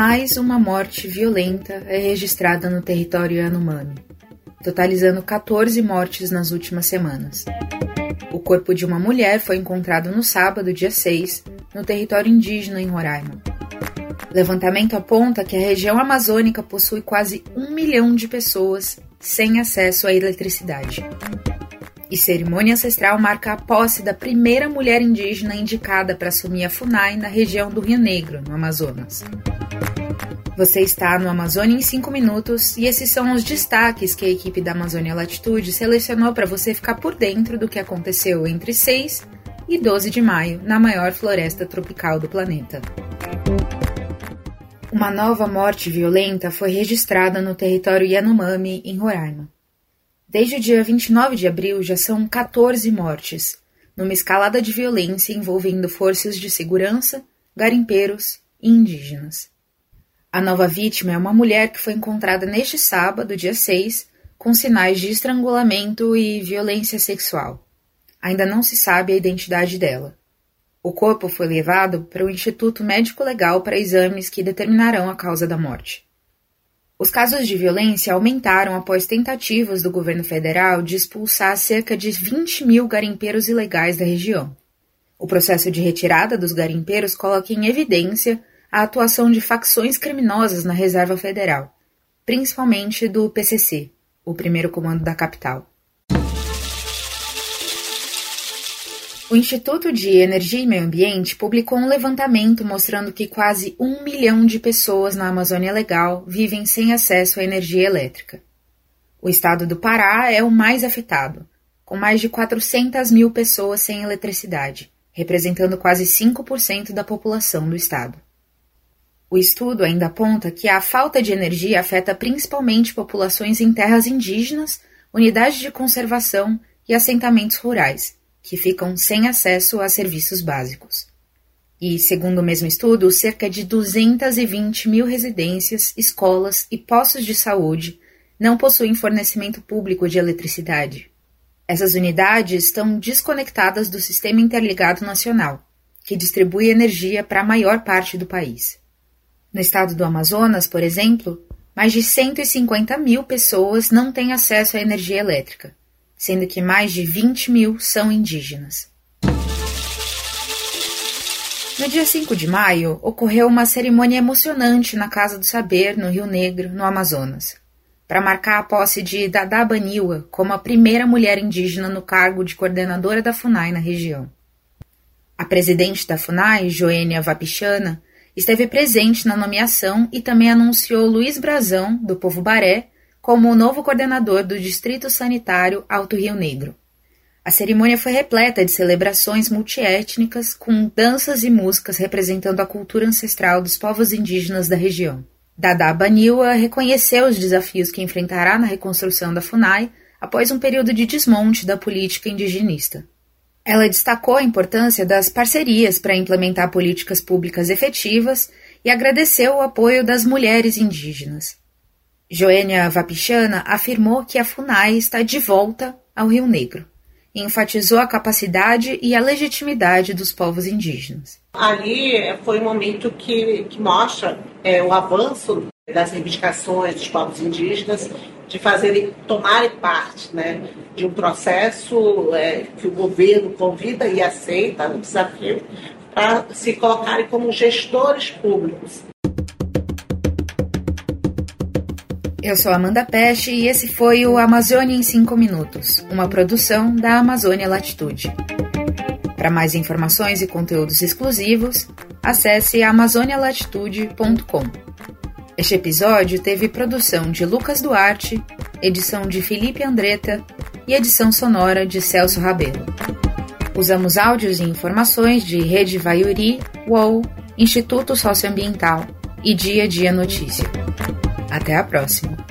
Mais uma morte violenta é registrada no território Yanomami, totalizando 14 mortes nas últimas semanas. O corpo de uma mulher foi encontrado no sábado, dia 6, no território indígena em Roraima. Levantamento aponta que a região amazônica possui quase um milhão de pessoas sem acesso à eletricidade. E cerimônia ancestral marca a posse da primeira mulher indígena indicada para assumir a FUNAI na região do Rio Negro, no Amazonas. Você está no Amazônia em 5 minutos e esses são os destaques que a equipe da Amazônia Latitude selecionou para você ficar por dentro do que aconteceu entre 6 e 12 de maio na maior floresta tropical do planeta. Uma nova morte violenta foi registrada no território Yanomami, em Roraima. Desde o dia 29 de abril já são 14 mortes, numa escalada de violência envolvendo forças de segurança, garimpeiros e indígenas. A nova vítima é uma mulher que foi encontrada neste sábado, dia 6, com sinais de estrangulamento e violência sexual. Ainda não se sabe a identidade dela. O corpo foi levado para o Instituto Médico Legal para exames que determinarão a causa da morte. Os casos de violência aumentaram após tentativas do governo federal de expulsar cerca de 20 mil garimpeiros ilegais da região. O processo de retirada dos garimpeiros coloca em evidência a atuação de facções criminosas na Reserva Federal, principalmente do PCC, o primeiro comando da capital. O Instituto de Energia e Meio Ambiente publicou um levantamento mostrando que quase um milhão de pessoas na Amazônia Legal vivem sem acesso à energia elétrica. O estado do Pará é o mais afetado, com mais de 400 mil pessoas sem eletricidade, representando quase 5% da população do estado. O estudo ainda aponta que a falta de energia afeta principalmente populações em terras indígenas, unidades de conservação e assentamentos rurais, que ficam sem acesso a serviços básicos. E, segundo o mesmo estudo, cerca de 220 mil residências, escolas e postos de saúde não possuem fornecimento público de eletricidade. Essas unidades estão desconectadas do Sistema Interligado Nacional, que distribui energia para a maior parte do país. No estado do Amazonas, por exemplo, mais de 150 mil pessoas não têm acesso à energia elétrica, sendo que mais de 20 mil são indígenas. No dia 5 de maio, ocorreu uma cerimônia emocionante na Casa do Saber, no Rio Negro, no Amazonas, para marcar a posse de Dada Baniwa como a primeira mulher indígena no cargo de coordenadora da FUNAI na região. A presidente da FUNAI, Joênia Vapichana, esteve presente na nomeação e também anunciou Luiz Brazão, do Povo Baré, como o novo coordenador do Distrito Sanitário Alto Rio Negro. A cerimônia foi repleta de celebrações multiétnicas, com danças e músicas representando a cultura ancestral dos povos indígenas da região. Dada Baniwa reconheceu os desafios que enfrentará na reconstrução da FUNAI após um período de desmonte da política indigenista. Ela destacou a importância das parcerias para implementar políticas públicas efetivas e agradeceu o apoio das mulheres indígenas. Joênia Vapichana afirmou que a FUNAI está de volta ao Rio Negro e enfatizou a capacidade e a legitimidade dos povos indígenas. Ali eh, foi um momento que, que mostra é, o avanço das reivindicações dos povos indígenas de fazerem, tomarem parte né, de um processo é, que o governo convida e aceita, um desafio, para se colocarem como gestores públicos. Eu sou Amanda Peste e esse foi o Amazônia em 5 Minutos, uma produção da Amazônia Latitude. Para mais informações e conteúdos exclusivos, acesse amazonialatitude.com. Este episódio teve produção de Lucas Duarte, edição de Felipe Andretta e edição sonora de Celso Rabelo. Usamos áudios e informações de Rede Vaiuri, UOL, Instituto Socioambiental e Dia a Dia Notícia. Até a próxima!